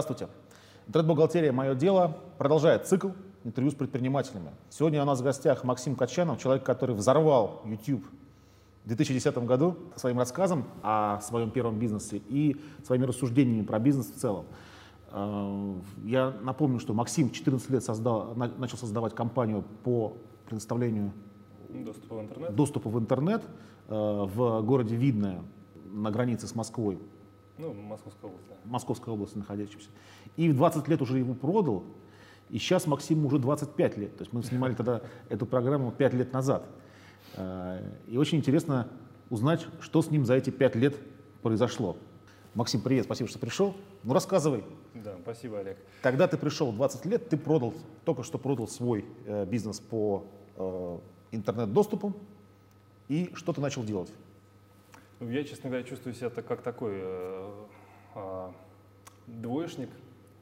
Здравствуйте. Интернет-бухгалтерия «Мое дело» продолжает цикл интервью с предпринимателями. Сегодня у нас в гостях Максим Качанов, человек, который взорвал YouTube в 2010 году своим рассказом о своем первом бизнесе и своими рассуждениями про бизнес в целом. Э, я напомню, что Максим 14 лет создал, начал создавать компанию по предоставлению доступа в интернет, доступа в интернет э, в городе Видное на границе с Москвой. Ну, Московская область, да. Московской области находящимся. И в 20 лет уже его продал, и сейчас Максиму уже 25 лет. То есть мы снимали тогда эту программу 5 лет назад. Э, и очень интересно узнать, что с ним за эти 5 лет произошло. Максим, привет, спасибо, что пришел. Ну, рассказывай. Да, спасибо, Олег. Когда ты пришел 20 лет, ты продал, только что продал свой э, бизнес по э, интернет-доступу. И что ты начал делать? Я, честно говоря, чувствую себя как такой э, э, двоечник,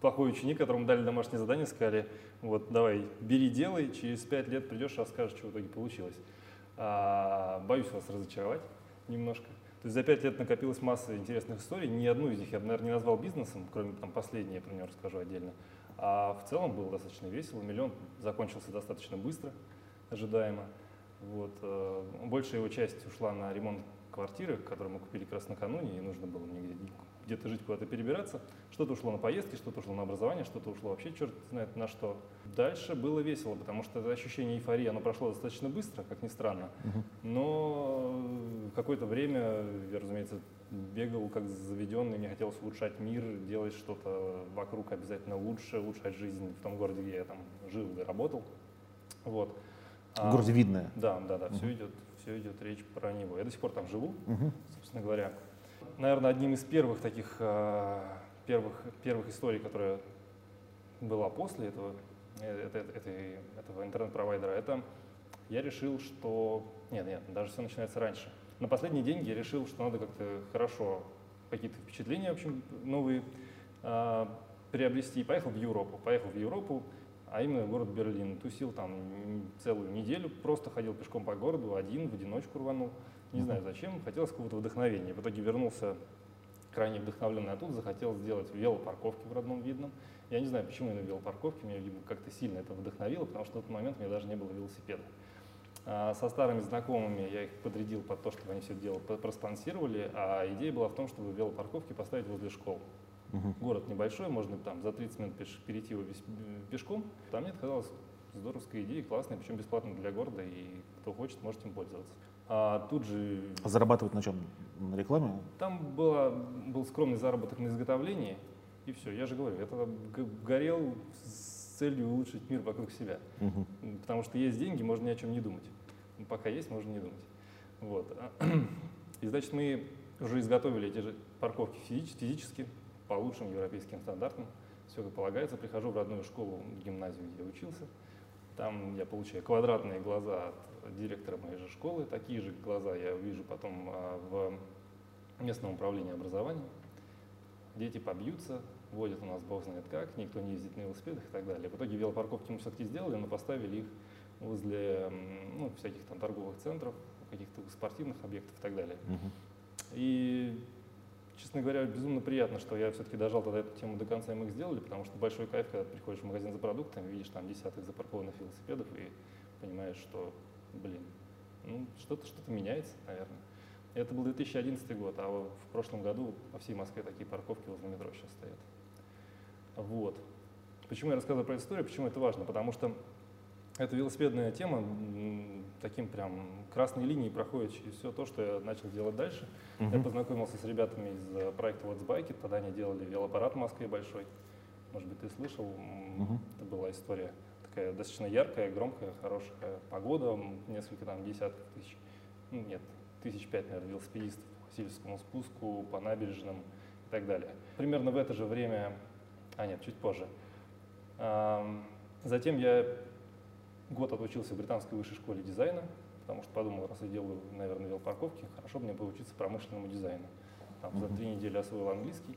плохой ученик, которому дали домашнее задание, сказали, вот давай, бери, делай, через пять лет придешь, расскажешь, что в итоге получилось. А, боюсь вас разочаровать немножко. То есть за пять лет накопилась масса интересных историй. Ни одну из них я бы, наверное, не назвал бизнесом, кроме там последней, я про нее расскажу отдельно. А в целом было достаточно весело. Миллион закончился достаточно быстро, ожидаемо. Вот. Э, большая его часть ушла на ремонт квартиры, которую мы купили как раз накануне, и нужно было мне где-то жить, куда-то перебираться. Что-то ушло на поездки, что-то ушло на образование, что-то ушло вообще черт знает на что. Дальше было весело, потому что это ощущение эйфории, оно прошло достаточно быстро, как ни странно. Но какое-то время я, разумеется, бегал как заведенный, мне хотелось улучшать мир, делать что-то вокруг обязательно лучше, улучшать жизнь в том городе, где я там жил и работал. Вот. В городе Видное. Да, да, да, все идет, все идет речь про него. Я до сих пор там живу, собственно говоря наверное, одним из первых таких э, первых, первых историй, которая была после этого, это, это, этого интернет-провайдера, это я решил, что... Нет, нет, даже все начинается раньше. На последние деньги я решил, что надо как-то хорошо какие-то впечатления, в общем, новые э, приобрести. И поехал в Европу. Поехал в Европу, а именно город Берлин. Тусил там целую неделю, просто ходил пешком по городу, один, в одиночку рванул. Не знаю зачем, хотелось какого-то вдохновения. В итоге вернулся крайне вдохновленный оттуда, захотел сделать велопарковки в родном Видном. Я не знаю, почему именно велопарковки, меня, как-то сильно это вдохновило, потому что в тот момент у меня даже не было велосипеда. А со старыми знакомыми я их подрядил под то, чтобы они все дело проспонсировали, а идея была в том, чтобы велопарковки поставить возле школ. Угу. Город небольшой, можно там за 30 минут пеш перейти его пешком. Там мне казалось здоровская идея, классная, причем бесплатно для города, и кто хочет, может им пользоваться. А тут же... А зарабатывать на чем? На рекламе? Там было, был скромный заработок на изготовлении, и все. Я же говорю, я тогда горел с целью улучшить мир вокруг себя. Угу. Потому что есть деньги, можно ни о чем не думать. Пока есть, можно не думать. Вот. И значит, мы уже изготовили эти же парковки физически, по лучшим европейским стандартам. Все как полагается. Прихожу в родную школу, гимназию, где я учился. Там я получаю квадратные глаза от директора моей же школы. Такие же глаза я увижу потом а, в местном управлении образования. Дети побьются, водят у нас бог знает как, никто не ездит на велосипедах и так далее. В итоге велопарковки мы все-таки сделали, но поставили их возле ну, всяких там торговых центров, каких-то спортивных объектов и так далее. Uh-huh. И честно говоря, безумно приятно, что я все-таки дожал тогда эту тему до конца, и мы их сделали, потому что большой кайф, когда приходишь в магазин за продуктами, видишь там десяток запаркованных велосипедов и понимаешь, что, блин, ну, что-то что-то меняется, наверное. Это был 2011 год, а в прошлом году по всей Москве такие парковки возле метро сейчас стоят. Вот. Почему я рассказываю про эту историю, почему это важно? Потому что эта велосипедная тема таким прям красной линией проходит через все то, что я начал делать дальше. Uh-huh. Я познакомился с ребятами из э, проекта What's Bike, тогда они делали велоаппарат в Москве большой. Может быть, ты слышал, uh-huh. это была история такая достаточно яркая, громкая, хорошая погода, несколько там десятков тысяч, ну, нет, тысяч пять, наверное, велосипедистов по Сильскому спуску, по набережным и так далее. Примерно в это же время, а нет, чуть позже. Затем я Год отучился в британской высшей школе дизайна, потому что подумал, раз я делаю, наверное, велопарковки, хорошо бы мне поучиться промышленному дизайну. Там, за три недели освоил английский,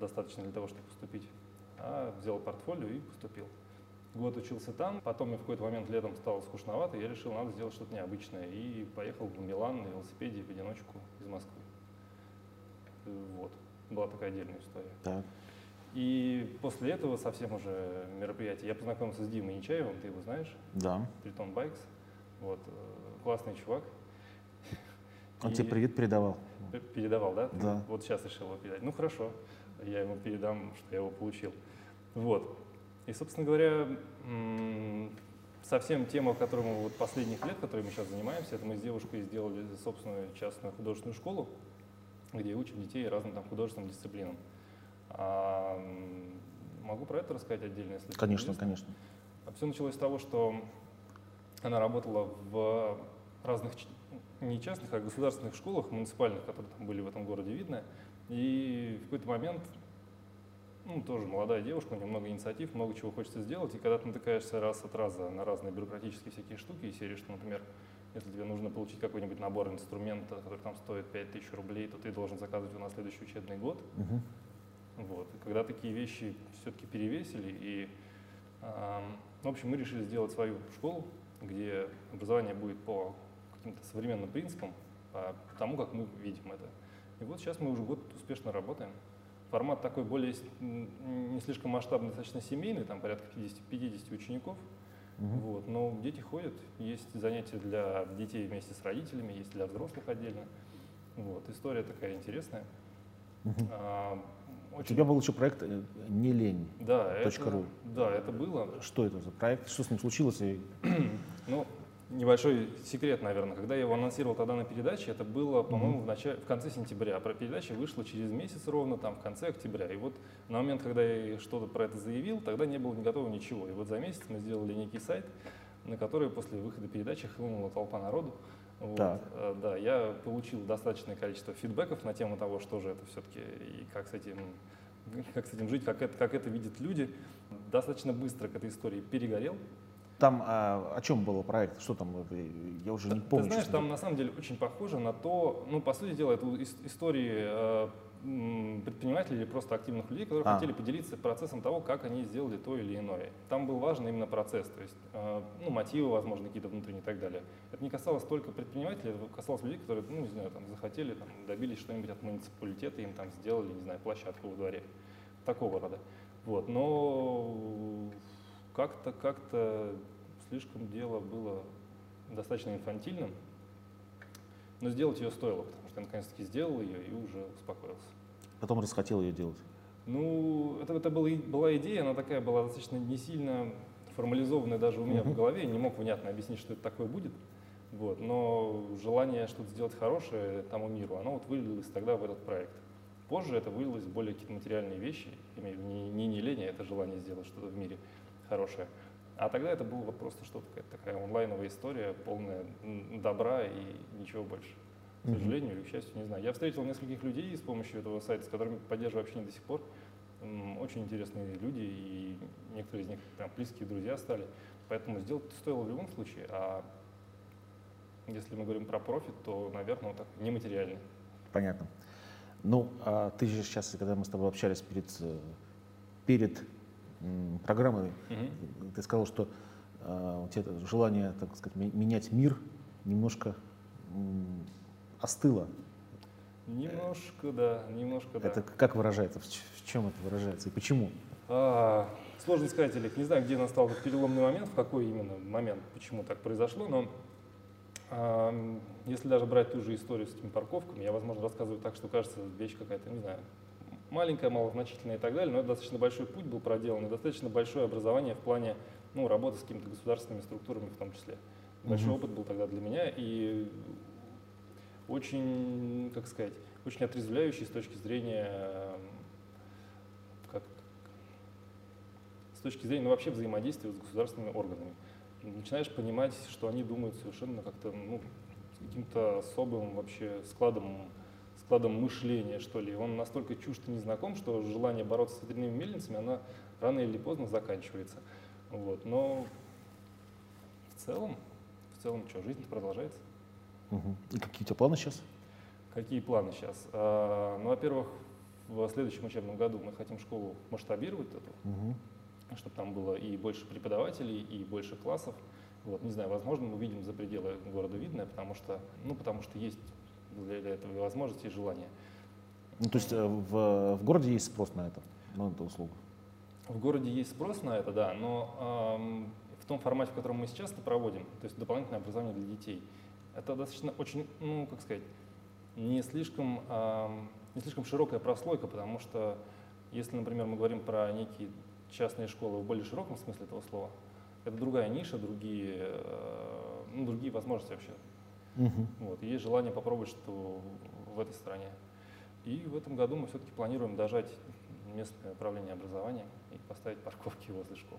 достаточно для того, чтобы поступить. А взял портфолио и поступил. Год учился там, потом мне в какой-то момент летом стало скучновато, я решил, надо сделать что-то необычное. И поехал в Милан на велосипеде в одиночку из Москвы. Вот. Была такая отдельная история. Так. И после этого совсем уже мероприятие я познакомился с Димой Нечаевым, ты его знаешь? Да. Тритон Байкс. Вот, э, классный чувак. Он И- тебе привет передавал. Передавал, да? Да. Вот сейчас решил его передать. Ну хорошо, я ему передам, что я его получил. Вот. И, собственно говоря, совсем тема, которой мы вот последних лет, которой мы сейчас занимаемся, это мы с девушкой сделали собственную частную художественную школу, где учим детей разным там художественным дисциплинам. А, могу про это рассказать отдельно, если Конечно, конечно. все началось с того, что она работала в разных, не частных, а государственных школах муниципальных, которые там были в этом городе видно. И в какой-то момент, ну, тоже молодая девушка, у нее много инициатив, много чего хочется сделать. И когда ты натыкаешься раз от раза на разные бюрократические всякие штуки, и серии, что, например, если тебе нужно получить какой-нибудь набор инструмента, который там стоит 5000 рублей, то ты должен заказывать его на следующий учебный год. Мгм. Вот. И когда такие вещи все-таки перевесили, и, ам, в общем, мы решили сделать свою школу, где образование будет по каким-то современным принципам, по тому, как мы видим это. И вот сейчас мы уже год успешно работаем. Формат такой более не слишком масштабный, достаточно семейный, там порядка 50, 50 учеников. Мгм. Вот. Но дети ходят, есть занятия для детей вместе с родителями, есть для взрослых отдельно. Вот. История такая интересная. Мгм. А, У очень тебя был еще проект э, «Не лень». да, Точка это, ру. да, это было. Что это за проект? Что с ним случилось? И Ну, небольшой секрет, наверное. Когда я его анонсировал тогда на передаче, это было, по-моему, в, начале, в конце сентября. А про передача вышла через месяц ровно, там, в конце октября. И вот на момент, когда я что-то про это заявил, тогда не было готово ничего. И вот за месяц мы сделали некий сайт, на который после выхода передачи хлынула толпа народу. Вот. Так. Э, Да, я получил достаточное количество фидбэков на тему того, что же это все-таки и как с этим, как с этим жить, как это, как это видят люди. Достаточно быстро к этой истории перегорел. Там а, о чем был проект? Что там? Я уже не Ты помню. знаешь, честно там на самом деле очень похоже на то, ну, по сути дела, это ис- истории э, предпринимателей или просто активных людей, которые А. хотели поделиться процессом того, как они сделали то или иное. Там был важен именно процесс, то есть, э, ну, мотивы, возможно, какие-то внутренние и так далее. Это не касалось только предпринимателей, это касалось людей, которые, ну, не знаю, там, захотели, там, добились что-нибудь от муниципалитета, им там сделали, не знаю, площадку во дворе. Такого рода. Вот. Но как-то, как-то слишком дело было достаточно инфантильным, но сделать ее стоило, я наконец-таки сделал ее и уже успокоился. Потом расхотел ее делать. Ну, это, это была, была идея, она такая была достаточно не сильно формализованная даже у меня в голове, я не мог внятно объяснить, что это такое будет. Вот. Но желание что-то сделать хорошее тому миру, оно вот вылилось тогда в этот проект. Позже это вылилось в более какие-то материальные вещи, имею в виду не, не, не лень, а это желание сделать что-то в мире хорошее. А тогда это было вот просто что-то, такая онлайновая история, полная добра и ничего больше. К сожалению или к счастью, не знаю. Я встретил нескольких людей с помощью этого сайта, с которыми поддерживаю общение до сих пор. Очень интересные люди, и некоторые из них прям близкие друзья стали. Поэтому сделать это стоило в любом случае. А если мы говорим про профит, то, наверное, он так нематериальный. Понятно. Ну, а ты же сейчас, когда мы с тобой общались перед, э, перед программой, ты сказал, что э, у тебя желание, так сказать, менять мир немножко остыло. Немножко, да, немножко, да. Это как выражается? В чем это выражается и почему? А, сложно сказать, Олег, не знаю, где настал этот переломный момент, в какой именно момент, почему так произошло, но ам, если даже брать ту же историю с этими парковками, я, возможно, рассказываю так, что кажется вещь какая-то, не знаю, маленькая, малозначительная и так далее, но это достаточно большой путь был проделан, и достаточно большое образование в плане ну, работы с какими-то государственными структурами в том числе. Большой Мгм. опыт был тогда для меня и очень, как сказать, очень отрезвляющий с точки зрения как, с точки зрения ну, вообще взаимодействия с государственными органами. Начинаешь понимать, что они думают совершенно как-то ну, каким-то особым вообще складом, складом мышления, что ли. Он настолько чужд и незнаком, что желание бороться с ветряными мельницами, она рано или поздно заканчивается. Вот. Но в целом, в целом, что, жизнь продолжается. И какие у тебя планы сейчас? Какие планы сейчас? А, Ну, во-первых, в следующем учебном году мы хотим школу масштабировать эту, Мгм. чтобы там было и больше преподавателей, и больше классов. Вот, не знаю, возможно, мы выйдем за пределы города Видное, потому что, ну, потому что есть для для этого и возможности, и желание. Ну, то есть э, в, в городе есть спрос на это? на эту услугу? В городе есть спрос на это, да, но эм, в том формате, в котором мы сейчас это проводим, то есть дополнительное образование для детей, это достаточно очень, ну, как сказать, не слишком, эм, не слишком широкая прослойка, потому что если, например, мы говорим про некие частные школы в более широком смысле этого слова, это другая ниша, другие, э, ну, другие возможности вообще. Угу. Вот, есть желание попробовать что в этой стране. И в этом году мы все-таки планируем дожать местное управление образования и поставить парковки возле школ.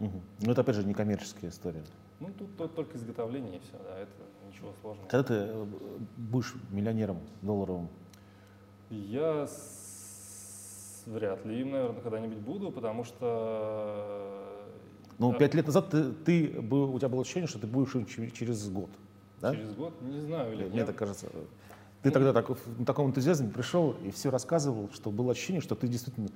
Угу. Но это опять же не коммерческая история. Ну, тут, тут только изготовление и все, да, это ничего сложного. Когда ты э, будешь миллионером долларовым? Я с... вряд ли им, наверное, когда-нибудь буду, потому что... Ну, да, пять лет назад ты, ты был, у тебя было ощущение, что ты будешь им че- через год. Да? Через год, не знаю, или Мне я- так кажется. Ты тогда так, на таком энтузиазме пришел и все рассказывал, что было ощущение, что ты действительно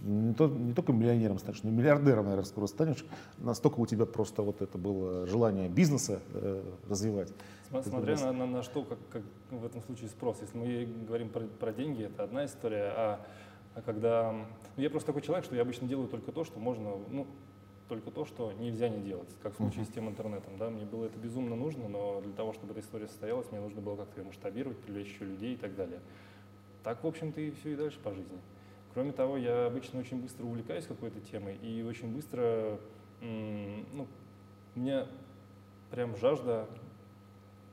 не, то- не только миллионером станешь, но и миллиардером, наверное, скоро станешь. Настолько у тебя просто вот это было желание бизнеса э, развивать. Смотря на, на- на что, как, как в этом случае спрос. Если мы говорим про, про деньги, это одна история, а, а когда... ну, я просто такой человек, что я обычно делаю только то, что можно, ну, только то, что нельзя не делать, как в случае с тем интернетом. Да? Мне было это безумно нужно, но для того, чтобы эта история состоялась, мне нужно было как-то ее масштабировать, привлечь еще людей и так далее. Так, в общем-то, и все и дальше по жизни. Кроме того, я обычно очень быстро увлекаюсь какой-то темой и очень быстро, ну, у меня прям жажда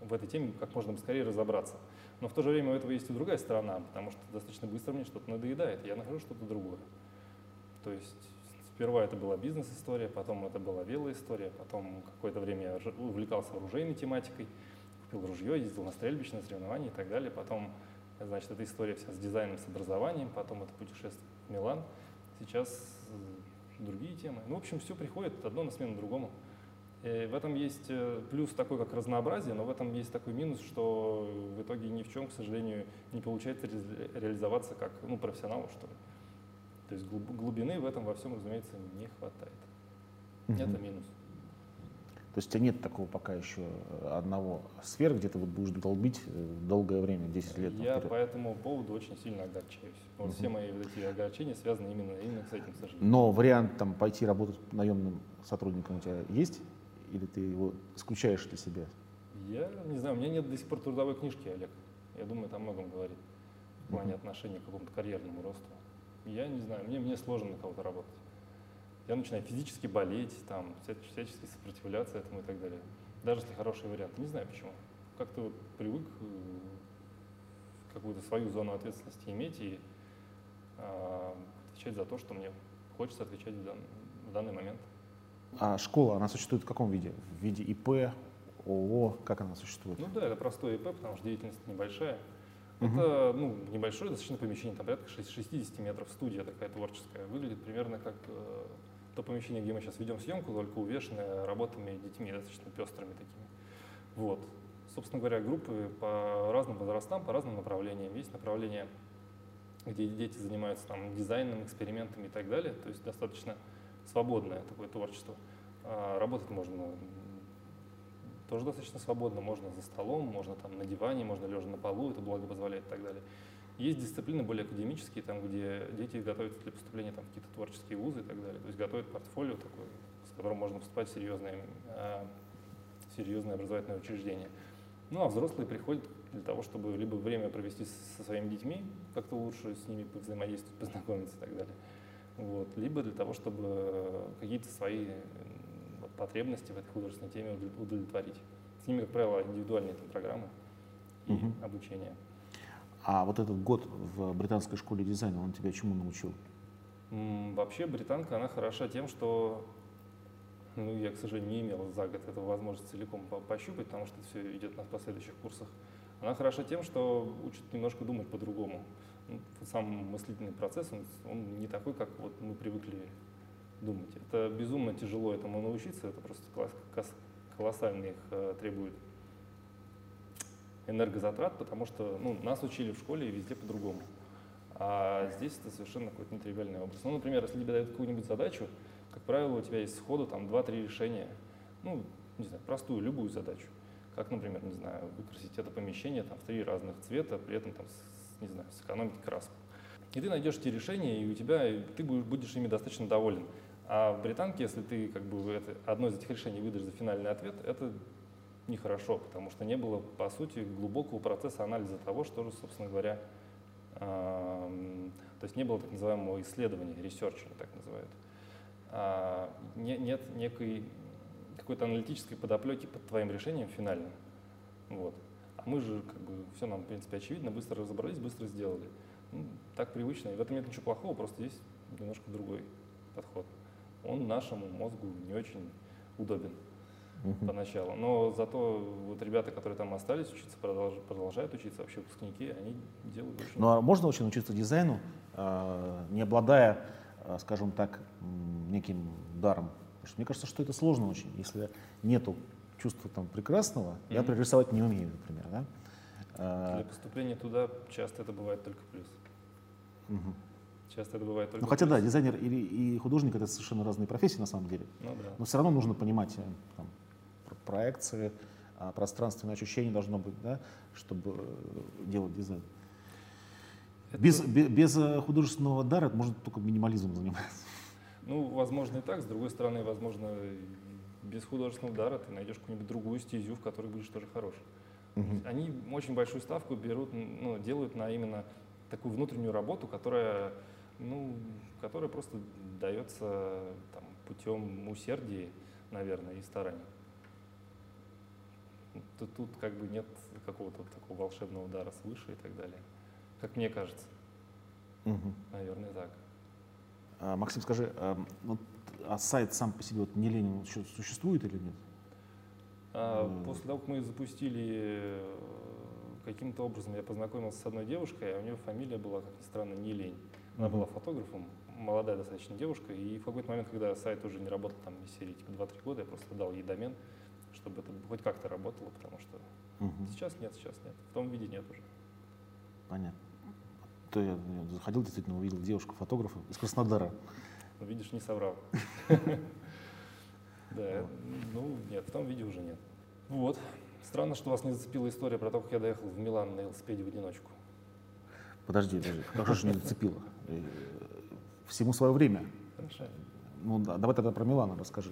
в этой теме как можно скорее разобраться. Но в то же время у этого есть и другая сторона, потому что достаточно быстро мне что-то надоедает, я нахожу что-то другое. То есть сперва это была бизнес-история, потом это была велоистория, потом какое-то время я увлекался оружейной тематикой, купил ружье, ездил на стрельбищные соревнования и так далее. Потом, значит, эта история вся с дизайном, с образованием, потом это путешествие в Милан. Сейчас э, другие темы. Ну, в общем, все приходит одно на смену другому. И в этом есть э, плюс такой, как разнообразие, но в этом есть такой минус, что в итоге ни в чем, к сожалению, не получается ре- реализоваться как ну, профессионалу, что ли. То есть глуб- глубины в этом во всем, разумеется, не хватает. Это Мгм. минус. То есть у тебя нет такого пока еще э, одного сферы, где ты вот будешь долбить э, долгое время, 10 лет Я наперед. по этому поводу очень сильно огорчаюсь. Вот Мгм. все мои вот эти огорчения связаны именно, именно с этим, к сожалению. Но вариант там пойти работать наемным сотрудником у тебя есть? Или ты его исключаешь для себя? Я не знаю, у меня нет до сих пор трудовой книжки, Олег. Я думаю, это о многом говорит в плане Мгм. отношения к какому-то карьерному росту. Я не знаю, мне, мне сложно на кого-то работать. Я начинаю физически болеть, там, вся- всячески сопротивляться этому и так далее. Даже если хороший вариант. Не знаю почему. Как-то вот привык э, какую-то свою зону ответственности иметь и а, отвечать за то, что мне хочется отвечать в, дан- в данный момент. А школа, она существует в каком виде? В виде ИП, ООО, как она существует? Ну да, это простое ИП, потому что деятельность небольшая. Это ну, небольшое достаточно помещение, там порядка шесть- 60 метров, студия такая творческая. Выглядит примерно как э, то помещение, где мы сейчас ведем съемку, только увешанное работами детьми, достаточно пестрыми такими. Вот. Собственно говоря, группы по разным возрастам, по разным направлениям. Есть направление, где дети занимаются там, дизайном, экспериментами и так далее, то есть достаточно свободное такое творчество. А работать можно тоже достаточно свободно, можно за столом, можно там на диване, можно лежа на полу, это благо позволяет и так далее. Есть дисциплины более академические, там, где дети готовятся для поступления там, в какие-то творческие вузы и так далее. То есть готовят портфолио такое, с которым можно поступать в серьезные, а, серьезные образовательные учреждения. Ну а взрослые приходят для того, чтобы либо время провести со своими детьми, как-то лучше с ними взаимодействовать, познакомиться и так далее. Вот. Либо для того, чтобы какие-то свои потребности в этой художественной теме удов- удовлетворить. С ними, как правило, индивидуальные там, программы и Мгм. обучение. А вот этот год в британской школе дизайна, он тебя чему научил? Вообще британка, она хороша тем, что ну, я, к сожалению, не имел за год этого возможности целиком по- пощупать, потому что это все идет на последующих курсах. Она хороша тем, что учит немножко думать по-другому. Сам мыслительный процесс, он, он не такой, как вот мы привыкли думать. Это безумно тяжело этому научиться, это просто кос- колоссально их э, требует энергозатрат, потому что ну, нас учили в школе и везде по-другому. А здесь это совершенно какой-то нетривиальный образ. Ну, например, если тебе дают какую-нибудь задачу, как правило, у тебя есть сходу там 2-3 решения. Ну, не знаю, простую, любую задачу. Как, например, не знаю, выкрасить это помещение там, в три разных цвета, при этом там, не знаю, сэкономить краску. И ты найдешь эти решения, и у тебя ты будешь, будешь ими достаточно доволен. А в британке, если ты как бы это, одно из этих решений выдашь за финальный ответ, это нехорошо, потому что не было, по сути, глубокого процесса анализа того, что же, собственно говоря, э, то есть не было так называемого исследования, research а так называют. А, не, нет некой какой-то аналитической подоплеки под твоим решением финальным. Вот. А мы же, как бы, все нам, в принципе, очевидно, быстро разобрались, быстро сделали. Ну, так привычно, и в этом нет ничего плохого, просто есть немножко другой подход. Он нашему мозгу не очень удобен uh-huh. поначалу. Но зато вот ребята, которые там остались учиться, продолж, продолжают учиться, вообще выпускники, они делают очень... Ну а можно очень учиться дизайну, а, не обладая, а, скажем так, неким даром? Потому что мне кажется, что это сложно очень, если нету чувства там прекрасного. Mm-hmm. Я пририсовать не умею, например, да? А, Для поступления туда часто это бывает только плюс. Угу. Часто это бывает только. Ну хотя да, дизайнер и, и художник это совершенно разные профессии на самом деле. Ну, да. Но все равно нужно понимать э, там, проекции, а, пространственное ощущение должно быть, да, чтобы э, делать дизайн. Это... Без, без, без э, художественного дара можно только минимализмом заниматься. Ну, возможно и так. С другой стороны, возможно, без художественного дара ты найдешь какую-нибудь другую стезю, в которой будешь тоже хорош. Угу. Они очень большую ставку берут, ну, делают на именно такую внутреннюю работу, которая, ну, которая просто дается там, путем усердия, наверное, и старания. Тут, тут как бы нет какого-то вот такого волшебного удара свыше и так далее. Как мне кажется. Угу. Наверное, так. А, Максим, скажи, а, вот, а сайт сам по себе вот не Ленин существует или нет? А, после того, как мы запустили, каким-то образом я познакомился с одной девушкой, а у нее фамилия была, как ни странно, не Лень. Она была фотографом, молодая достаточно девушка, и в какой-то момент, когда сайт уже не работал там из серии типа 2-3 года, я просто дал ей домен, чтобы это хоть как-то работало, потому что угу. сейчас нет, сейчас нет. В том виде нет уже. Понятно. То я, я заходил, действительно увидел девушку-фотографа из Краснодара. Ну, видишь, не соврал. Да, ну нет, в том виде уже нет. Вот. Странно, что вас не зацепила история про то, как я доехал в Милан на велосипеде в одиночку. Подожди, подожди, как же не зацепила? Э, всему свое время. Хорошо. Ну да, давай тогда про Милан расскажи.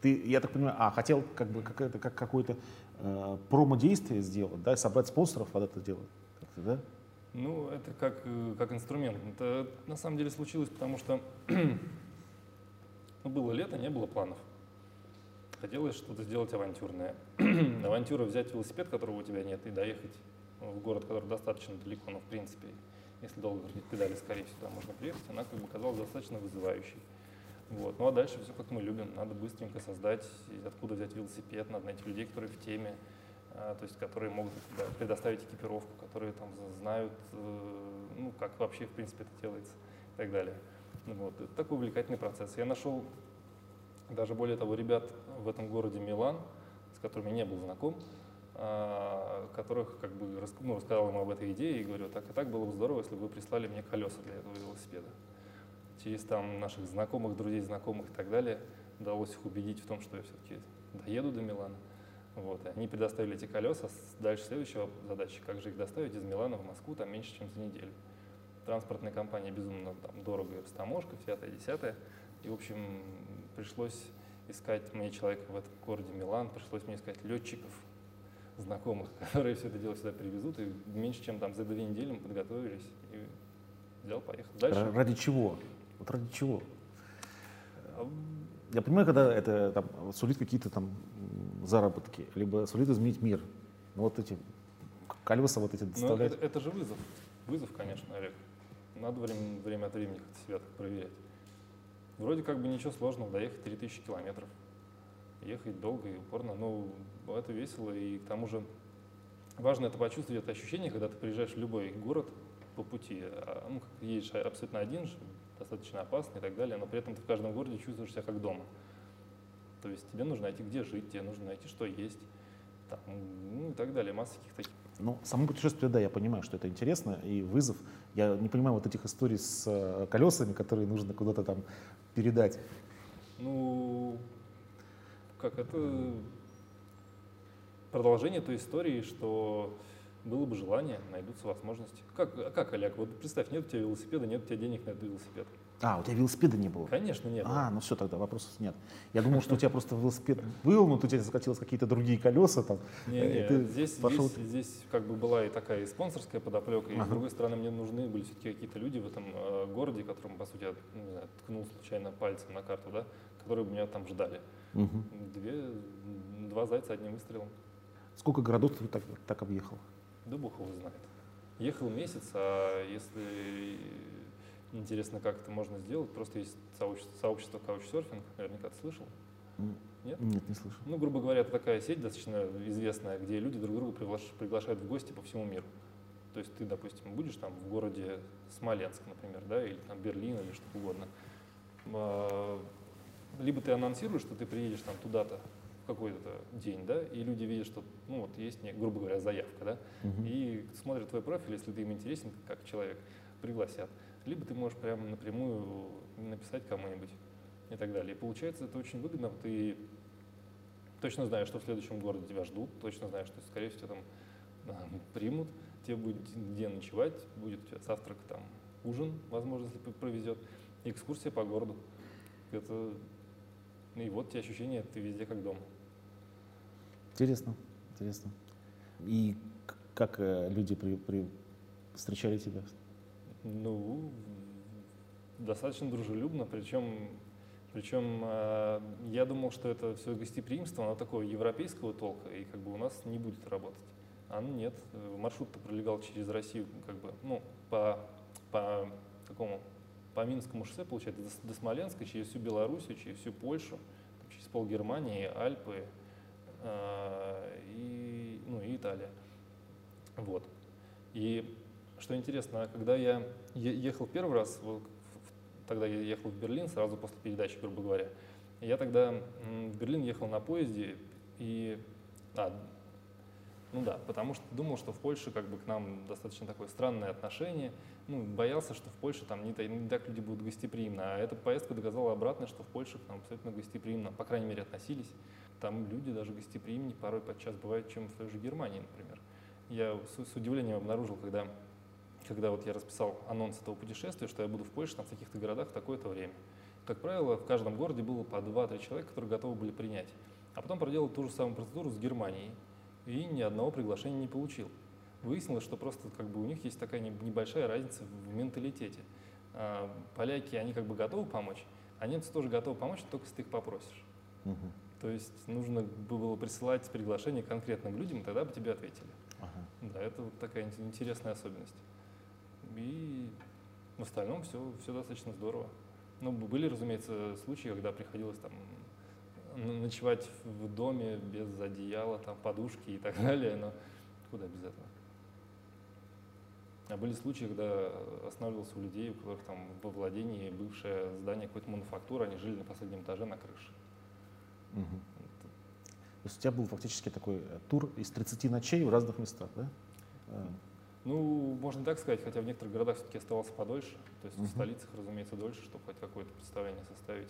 Ты, я так понимаю, а, хотел как бы как, как какое-то э, промо-действие сделать, да, собрать спонсоров под это дело, как-то, да? Ну, это как, э, как инструмент. Это на самом деле случилось, потому что ну, было лето, не было планов. Хотелось что-то сделать авантюрное. Авантюра взять велосипед, которого у тебя нет, и доехать в город, который достаточно далеко, но в принципе, если долго крутить педали, скорее всего, туда можно приехать, она как бы казалась достаточно вызывающей. Вот. Ну а дальше все как мы любим. Надо быстренько создать, откуда взять велосипед, надо найти людей, которые в теме, а, то есть которые могут предоставить экипировку, которые там знают, э, ну, как вообще, в принципе, это делается и так далее. Вот. Это такой увлекательный процесс. Я нашел даже более того ребят в этом городе Милан, с которыми не был знаком, которых как бы ну, рассказал им об этой идее и говорю, так и так было бы здорово, если бы вы прислали мне колеса для этого велосипеда через там наших знакомых, друзей, знакомых и так далее, удалось их убедить в том, что я все-таки доеду до Милана. Вот. И они предоставили эти колеса. Дальше следующая задача, как же их доставить из Милана в Москву там меньше, чем за неделю. Транспортная компания безумно там, дорого, растаможка, пятое, десятое. И, в общем, пришлось искать мне человека в этом городе Милан, пришлось мне искать летчиков, знакомых, которые все это дело сюда привезут. И меньше, чем там за две недели мы подготовились и взял, поехал. Дальше. Ради чего? Вот ради чего? Я понимаю, когда это там, сулит какие-то там заработки, либо сулит изменить мир. Но вот эти колеса вот эти ну, доставлять. Это, это же вызов. Вызов, конечно, Олег. Надо время, время от времени себя так проверять. Вроде как бы ничего сложного, доехать 3000 километров. Ехать долго и упорно, но это весело. И к тому же важно это почувствовать, это ощущение, когда ты приезжаешь в любой город по пути. А, ну, как едешь абсолютно один достаточно опасно и так далее, но при этом ты в каждом городе чувствуешь себя как дома. То есть тебе нужно найти, где жить, тебе нужно найти, что есть, там, ну и так далее, масса каких-то таких. Ну, само путешествие, да, я понимаю, что это интересно и вызов. Я не понимаю вот этих историй с э, колесами, которые нужно куда-то там передать. Ну, как это продолжение той истории, что было бы желание, найдутся возможности. Как, как Олег, вот представь, нет у тебя велосипеда, нет у тебя денег на этот велосипед. А, у тебя велосипеда не было? Конечно, нет. А, ну все тогда, вопросов нет. Я думал, что у тебя просто велосипед был, но у тебя закатилось какие-то другие колеса там. Не, не, здесь, пошел... здесь, здесь как бы была и такая и спонсорская подоплека, и ага. с другой стороны мне нужны были все-таки какие-то люди в этом э, городе, которым, по сути, я ну, не знаю, ткнул случайно пальцем на карту, да, которые бы меня там ждали. Угу. Две, два зайца одним выстрелом. Сколько городов ты так, так объехал? Да бог его знает. Ехал месяц, а если интересно, как это можно сделать, просто есть сообщество, сообщество каучсерфинг, наверняка ты слышал? Нет? Нет, не слышал. Ну, грубо говоря, это такая сеть достаточно известная, где люди друг друга приглашают в гости по всему миру. То есть ты, допустим, будешь там в городе Смоленск, например, да, или там Берлин, или что угодно. Либо ты анонсируешь, что ты приедешь там туда-то какой-то день, да, и люди видят, что, ну, вот есть, грубо говоря, заявка, да, угу. и смотрят твой профиль, если ты им интересен как человек, пригласят. Либо ты можешь прямо напрямую написать кому-нибудь и так далее. И получается, это очень выгодно, ты точно знаешь, что в следующем городе тебя ждут, точно знаешь, что, скорее всего, там примут, тебе будет где ночевать, будет у тебя завтрак, там, ужин, возможно, если провезет, экскурсия по городу. Это, и вот те ощущения, ты везде как дома. Интересно, интересно. И как э, люди при, при встречали тебя? Ну, достаточно дружелюбно, причем, причем э, я думал, что это все гостеприимство, оно такое европейского толка, и как бы у нас не будет работать. А ну нет, маршрут-то пролегал через Россию, как бы, ну, по, по такому, по Минскому шоссе, получается, до, Смоленска, через всю Белоруссию, через всю Польшу, через пол Германии, Альпы, Э, и, ну, и Италия. Вот. И что интересно, когда я ехал первый раз, вот, тогда я ехал в Берлин сразу после передачи, грубо говоря, я тогда в Берлин ехал на поезде, и, а, ну да, потому что думал, что в Польше как бы к нам достаточно такое странное отношение, ну, боялся, что в Польше там не, не так люди будут гостеприимны, а эта поездка доказала обратно, что в Польше к нам абсолютно гостеприимно, по крайней мере, относились. Там люди даже гостеприимнее порой подчас бывают, чем в той же Германии, например. Я с, с удивлением обнаружил, когда, когда вот я расписал анонс этого путешествия, что я буду в Польше, там, в таких-то городах в такое-то время. Как правило, в каждом городе было по 2-3 человека, которые готовы были принять. А потом проделал ту же самую процедуру с Германией и ни одного приглашения не получил. Выяснилось, что просто как бы у них есть такая небольшая разница в менталитете. А, поляки, они как бы готовы помочь, а немцы тоже готовы помочь, только если ты их попросишь. Угу. То есть нужно было присылать приглашение конкретным людям, тогда бы тебе ответили. Ага. Да, это вот такая интересная особенность. И в остальном все, все достаточно здорово. Ну, были, разумеется, случаи, когда приходилось там ночевать в доме без одеяла, там, подушки и так далее, но куда без этого. А были случаи, когда останавливался у людей, у которых там во владении бывшее здание какой-то мануфактуры, они жили на последнем этаже на крыше. Угу. То есть у тебя был фактически такой э, тур из 30 ночей в разных местах, да? Э. Ну, можно так сказать, хотя в некоторых городах все-таки оставался подольше. То есть угу. в столицах, разумеется, дольше, чтобы хоть какое-то представление составить.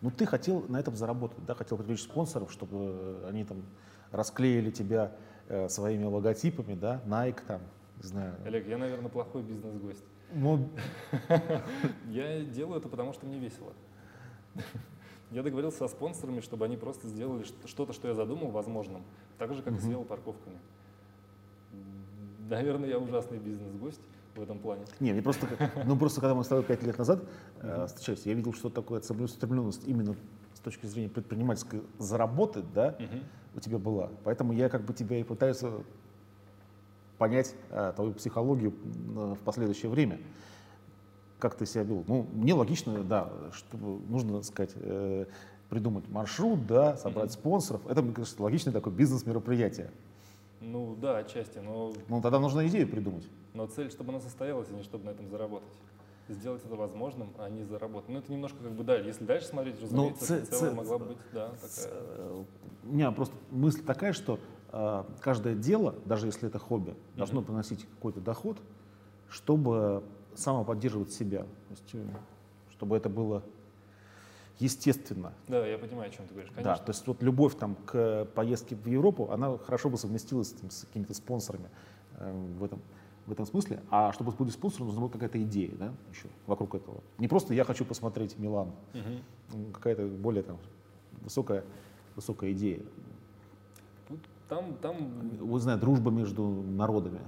Ну, ты хотел на этом заработать, да? Хотел привлечь спонсоров, чтобы они там расклеили тебя э, своими логотипами, да? Nike там, не знаю. Олег, я, наверное, плохой бизнес-гость. Ну... Я делаю это, потому что мне весело. Я договорился со спонсорами, чтобы они просто сделали что-то, что я задумал, возможным, так же, как и сделал парковками. Наверное, я ужасный бизнес-гость в этом плане. Не, мне просто, ну просто когда мы с тобой пять лет назад э, встречались, я видел, что такое целеустремленность именно с точки зрения предпринимательской заработать, да, у тебя была. Поэтому я как бы тебя и пытаюсь э, понять э, твою психологию э, в последующее время как ты себя вел. Ну, мне логично, да, чтобы нужно, так сказать, э, придумать маршрут, да, собрать mm-hmm. спонсоров. Это, мне кажется, логичное такое бизнес-мероприятие. Ну да, отчасти, но... Ну тогда нужно идею придумать. Но цель, чтобы она состоялась, а не чтобы на этом заработать. Сделать это возможным, а не заработать. Ну это немножко как бы дальше. Если дальше смотреть, ну, разумеется, ну, цель могла быть, да, такая. Э, у меня просто мысль такая, что э, каждое дело, даже если это хобби, mm-hmm. должно приносить какой-то доход, чтобы самоподдерживать себя, то есть, э, чтобы это было естественно. Да, я понимаю, о чем ты говоришь, конечно. Да, то есть вот любовь там к поездке в Европу, она хорошо бы совместилась там, с какими-то спонсорами. э, в этом в этом смысле. А чтобы быть спонсором, нужна была какая-то идея, да, еще вокруг этого. Не просто я хочу посмотреть Милан, угу. какая-то более там высокая, высокая идея. Там, там... Вы знаете, дружба между народами.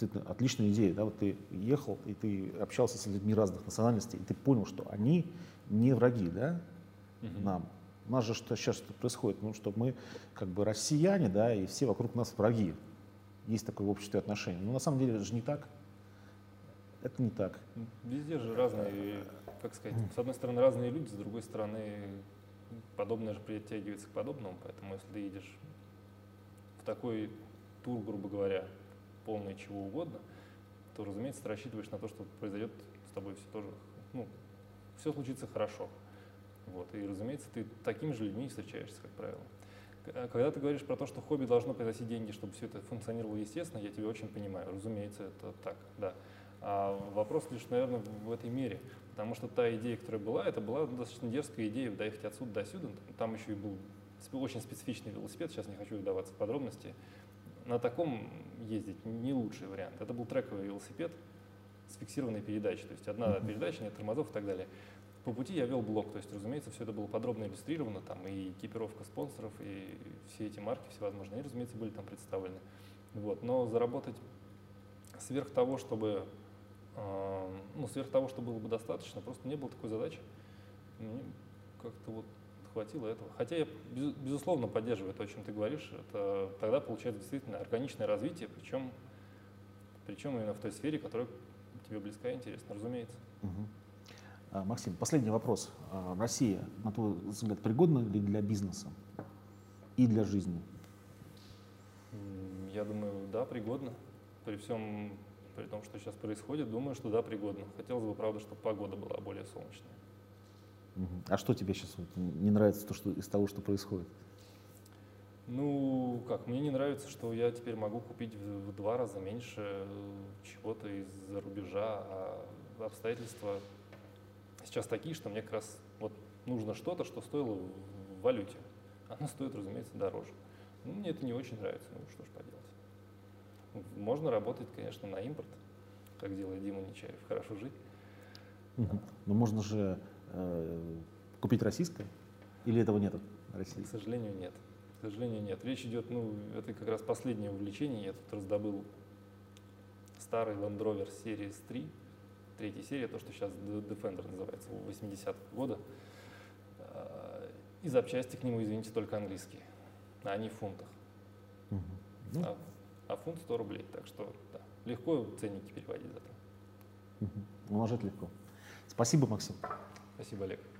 Действительно, отличная идея. Да? Вот ты ехал, и ты общался с людьми разных национальностей, и ты понял, что они не враги да, угу. нам. У нас же что сейчас что происходит? Ну, что мы как бы россияне, да, и все вокруг нас враги есть такое в обществе отношение. Но на самом деле это же не так. Это не так. Везде же разные, как сказать, с одной стороны разные люди, с другой стороны подобное же притягивается к подобному, поэтому если ты едешь в такой тур, грубо говоря, полный чего угодно, то, разумеется, ты рассчитываешь на то, что произойдет с тобой все тоже, ну, все случится хорошо. Вот. И, разумеется, ты такими же людьми встречаешься, как правило. Э, когда ты говоришь про то, что хобби должно приносить деньги, чтобы все это функционировало естественно, я тебя очень понимаю. Разумеется, это так, да. А вопрос лишь, наверное, в этой мере. Потому что та идея, которая была, это была достаточно дерзкая идея доехать отсюда до сюда. Там еще и был очень специфичный велосипед, сейчас не хочу вдаваться в подробности. На таком ездить не лучший вариант. Это был трековый велосипед с фиксированной передачей. То есть одна передача, нет тормозов и так далее. По пути я вел блог, то есть, разумеется, все это было подробно иллюстрировано, там и экипировка спонсоров, и все эти марки всевозможные, они, разумеется, были там представлены. Вот. Но заработать сверх того, чтобы, э, ну, сверх того, что было бы достаточно, просто не было такой задачи. Мне как-то вот хватило этого. Хотя я, безусловно, поддерживаю то, о чем ты говоришь. Это тогда получается действительно органичное развитие, причем, причем именно в той сфере, которая тебе близка и интересна, разумеется. Угу. А, Максим, последний вопрос. А, Россия, на твой взгляд, пригодна ли для бизнеса и для жизни? Я думаю, да, пригодна. При всем, при том, что сейчас происходит, думаю, что да, пригодно. Хотелось бы, правда, чтобы погода была более солнечная. А что тебе сейчас не нравится то, что, из того, что происходит? Ну, как, мне не нравится, что я теперь могу купить в, два раза меньше чего-то из-за рубежа, а обстоятельства сейчас такие, что мне как раз вот нужно что-то, что стоило в валюте. Оно стоит, разумеется, дороже. Ну, мне это не очень нравится, ну что ж поделать. Можно работать, конечно, на импорт, как делает Дима Нечаев, хорошо жить. Но можно же э, купить российское? Или этого нет в России? К сожалению, нет. К сожалению, нет. Речь идет, ну, это как раз последнее увлечение. Я тут раздобыл старый Land Rover Series 3, третья серия, то, что сейчас Defender называется, 80-го года. А, и запчасти к нему, извините, только английские, а они в фунтах. Угу. А, а фунт 100 рублей, так что да, легко ценники переводить зато. Умножать легко. Спасибо, Максим. Спасибо, Олег.